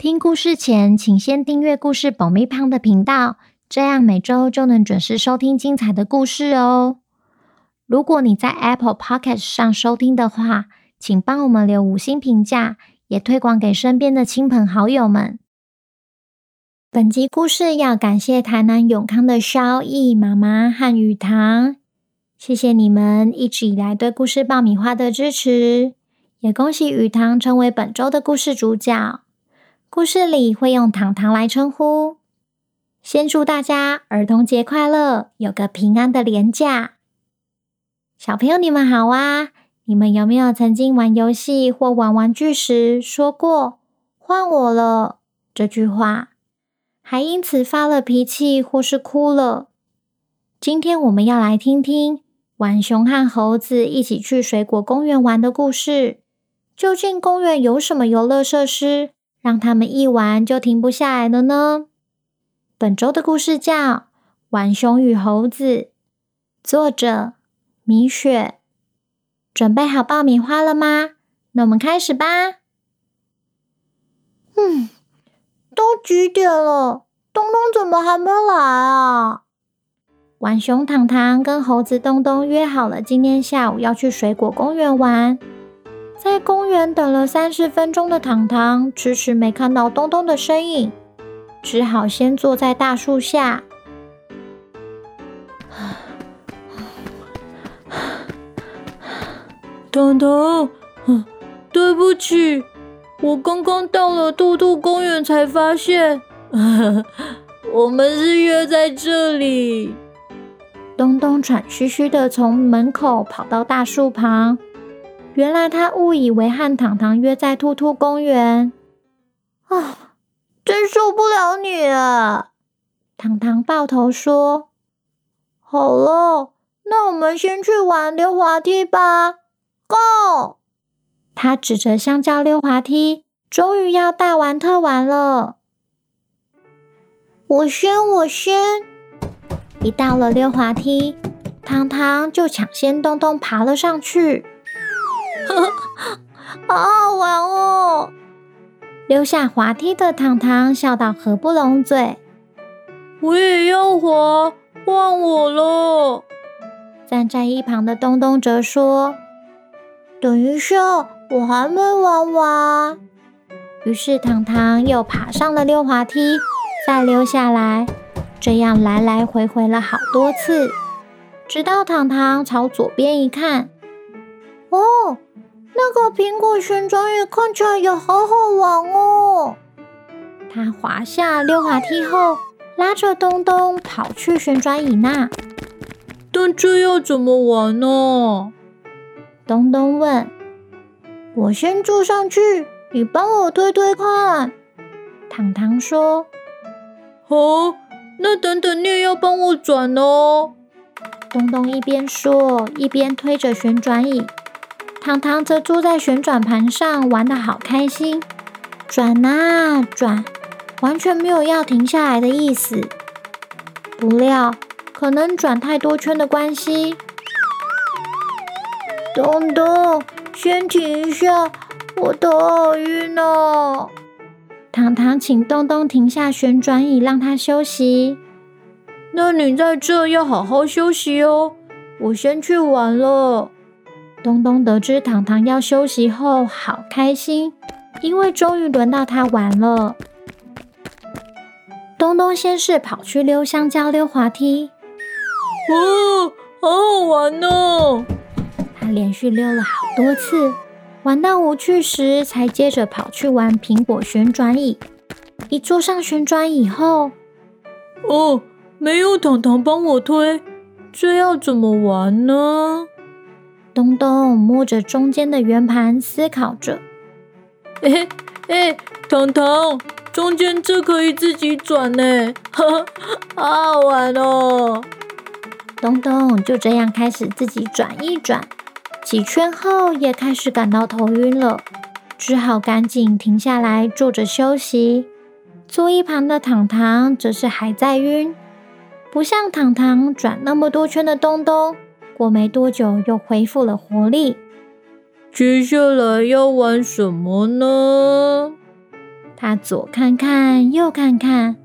听故事前，请先订阅故事爆米花的频道，这样每周就能准时收听精彩的故事哦。如果你在 Apple Podcast 上收听的话，请帮我们留五星评价，也推广给身边的亲朋好友们。本集故事要感谢台南永康的萧毅妈妈和雨棠，谢谢你们一直以来对故事爆米花的支持，也恭喜雨棠成为本周的故事主角。故事里会用糖糖来称呼。先祝大家儿童节快乐，有个平安的连假。小朋友，你们好啊！你们有没有曾经玩游戏或玩玩具时说过“换我了”这句话，还因此发了脾气或是哭了？今天我们要来听听浣熊和猴子一起去水果公园玩的故事。究竟公园有什么游乐设施？让他们一玩就停不下来了呢？本周的故事叫《浣熊与猴子》，作者米雪。准备好爆米花了吗？那我们开始吧。嗯，都几点了？东东怎么还没来啊？浣熊糖糖跟猴子东东约好了，今天下午要去水果公园玩。在公园等了三十分钟的糖糖，迟迟没看到东东的身影，只好先坐在大树下。糖糖，对不起，我刚刚到了兔兔公园才发现，我们是约在这里。东东喘吁吁的从门口跑到大树旁。原来他误以为和糖糖约在兔兔公园，啊，真受不了你了！糖糖抱头说：“好了，那我们先去玩溜滑梯吧，Go！” 他指着香蕉溜滑梯，终于要大玩特玩了。我先，我先。一到了溜滑梯，糖糖就抢先东东爬了上去。好好玩哦！溜下滑梯的糖糖笑到合不拢嘴。我也要滑，换我喽。站在一旁的东东则说：“等一下，我还没玩完。”于是糖糖又爬上了溜滑梯，再溜下来，这样来来回回了好多次，直到糖糖朝左边一看，哦。那个苹果旋转椅看起来也好好玩哦。他滑下溜滑梯后，拉着东东跑去旋转椅那。但这要怎么玩呢？东东问。我先坐上去，你帮我推推看。糖糖说。好，那等等你也要帮我转哦。东东一边说，一边推着旋转椅。糖糖则坐在旋转盘上，玩得好开心，转啊转，完全没有要停下来的意思。不料，可能转太多圈的关系，东东，先停一下，我头好晕哦。糖糖请东东停下旋转椅，让他休息。那你在这要好好休息哦，我先去玩了。东东得知糖糖要休息后，好开心，因为终于轮到他玩了。东东先是跑去溜香蕉溜滑梯，哇，好好玩哦！他连续溜了好多次，玩到无趣时，才接着跑去玩苹果旋转椅。一坐上旋转椅后，哦，没有糖糖帮我推，这要怎么玩呢？东东摸着中间的圆盘，思考着：“ 哎哎，糖糖，中间这可以自己转呢，好好玩哦！东东就这样开始自己转一转，几圈后也开始感到头晕了，只好赶紧停下来坐着休息。坐一旁的糖糖则是还在晕，不像糖糖转那么多圈的东东，过没多久又恢复了活力。接下来要玩什么呢？他左看看，右看看。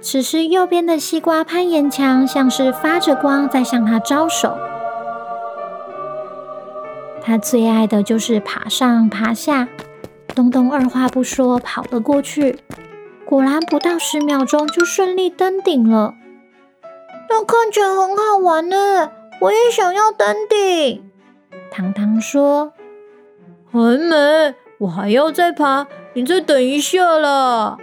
此时，右边的西瓜攀岩墙像是发着光，在向他招手。他最爱的就是爬上爬下。东东二话不说跑了过去，果然不到十秒钟就顺利登顶了。那看起来很好玩呢，我也想要登顶。糖糖说。还没，我还要再爬，你再等一下啦。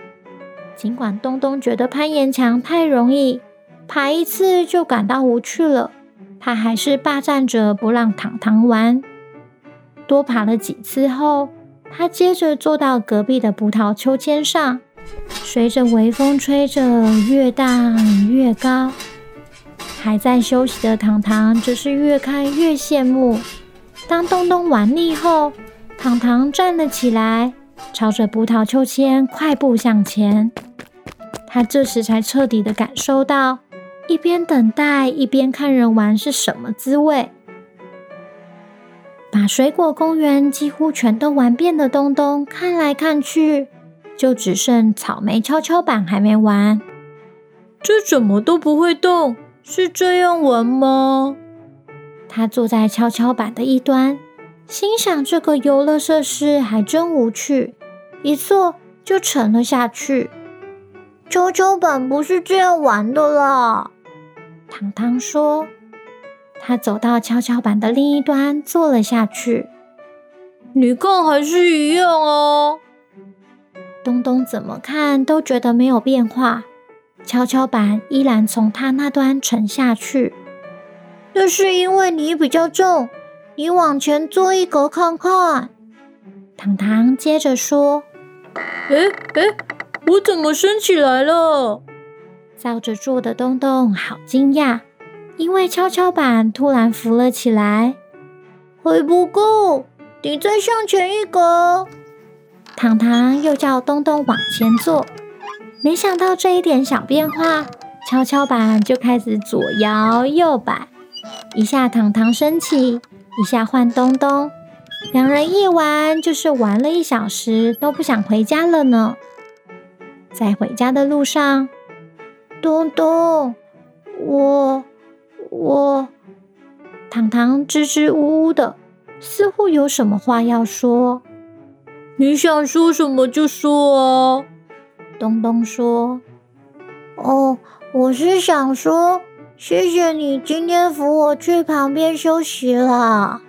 尽管东东觉得攀岩墙太容易，爬一次就感到无趣了，他还是霸占着不让糖糖玩。多爬了几次后，他接着坐到隔壁的葡萄秋千上，随着微风吹着越荡越高。还在休息的糖糖则是越看越羡慕。当东东玩腻后，糖糖站了起来，朝着葡萄秋千快步向前。他这时才彻底的感受到，一边等待一边看人玩是什么滋味。把水果公园几乎全都玩遍的东东，看来看去，就只剩草莓跷跷板还没玩。这怎么都不会动？是这样玩吗？他坐在跷跷板的一端。心想这个游乐设施还真无趣，一坐就沉了下去。跷跷板不是这样玩的啦，糖糖说。他走到跷跷板的另一端坐了下去。你看还是一样哦。东东怎么看都觉得没有变化，跷跷板依然从他那端沉下去。那是因为你比较重。你往前坐一格看看，糖糖接着说：“诶诶，我怎么升起来了？”照着做的东东好惊讶，因为跷跷板突然浮了起来。还不够，你再向前一格。糖糖又叫东东往前坐，没想到这一点小变化，跷跷板就开始左摇右摆，一下糖糖升起。一下换东东，两人一玩就是玩了一小时，都不想回家了呢。在回家的路上，东东，我我，糖糖支支吾吾的，似乎有什么话要说。你想说什么就说啊。东东说：“哦，我是想说。”谢谢你今天扶我去旁边休息啦。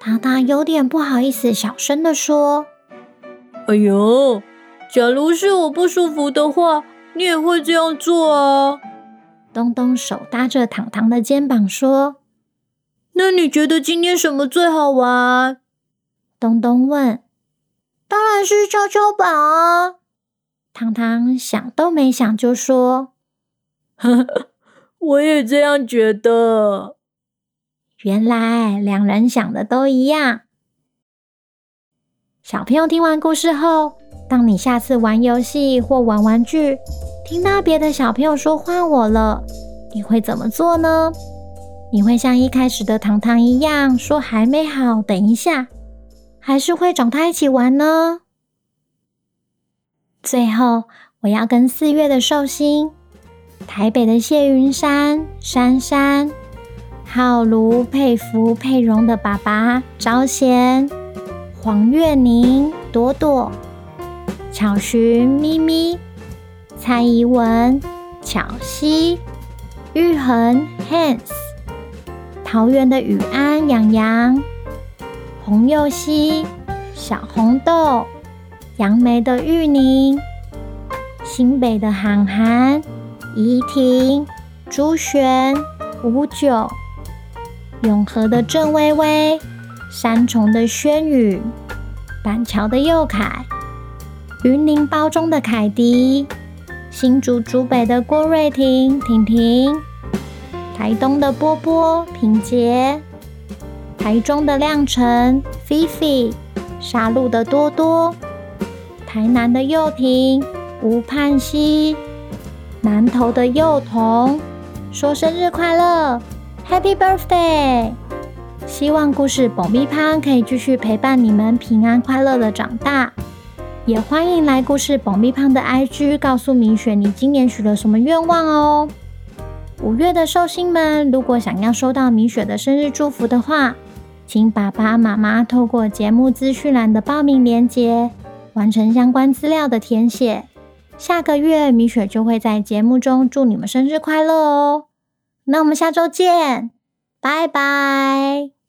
糖糖有点不好意思，小声的说：“哎呦，假如是我不舒服的话，你也会这样做啊。”东东手搭着糖糖的肩膀说：“那你觉得今天什么最好玩？”东东问：“当然是跷跷板啊。”糖糖想都没想就说：“呵呵。”我也这样觉得。原来两人想的都一样。小朋友听完故事后，当你下次玩游戏或玩玩具，听到别的小朋友说换我了，你会怎么做呢？你会像一开始的糖糖一样说还没好，等一下，还是会找他一起玩呢？最后，我要跟四月的寿星。台北的谢云山、珊珊、浩如、佩服、佩蓉的爸爸昭贤、黄月宁、朵朵、巧寻、咪咪、蔡宜文、巧希、玉恒、Hans、桃园的雨安、洋洋、洪佑熙、小红豆、杨梅的玉宁、新北的涵涵。怡婷、朱璇、吴九、永和的郑薇薇、三重的轩宇、板桥的佑凯、云林褒忠的凯迪，新竹竹北的郭瑞婷婷婷，台东的波波品杰，台中的亮晨菲菲，沙鹿的多多，台南的幼婷吴盼熙，南投的幼童，说生日快乐，Happy Birthday！希望故事爆米花可以继续陪伴你们平安快乐的长大，也欢迎来故事爆米花的 IG 告诉米雪你今年许了什么愿望哦。五月的寿星们，如果想要收到米雪的生日祝福的话，请爸爸妈妈透过节目资讯栏的报名链接完成相关资料的填写。下个月米雪就会在节目中祝你们生日快乐哦。那我们下周见，拜拜。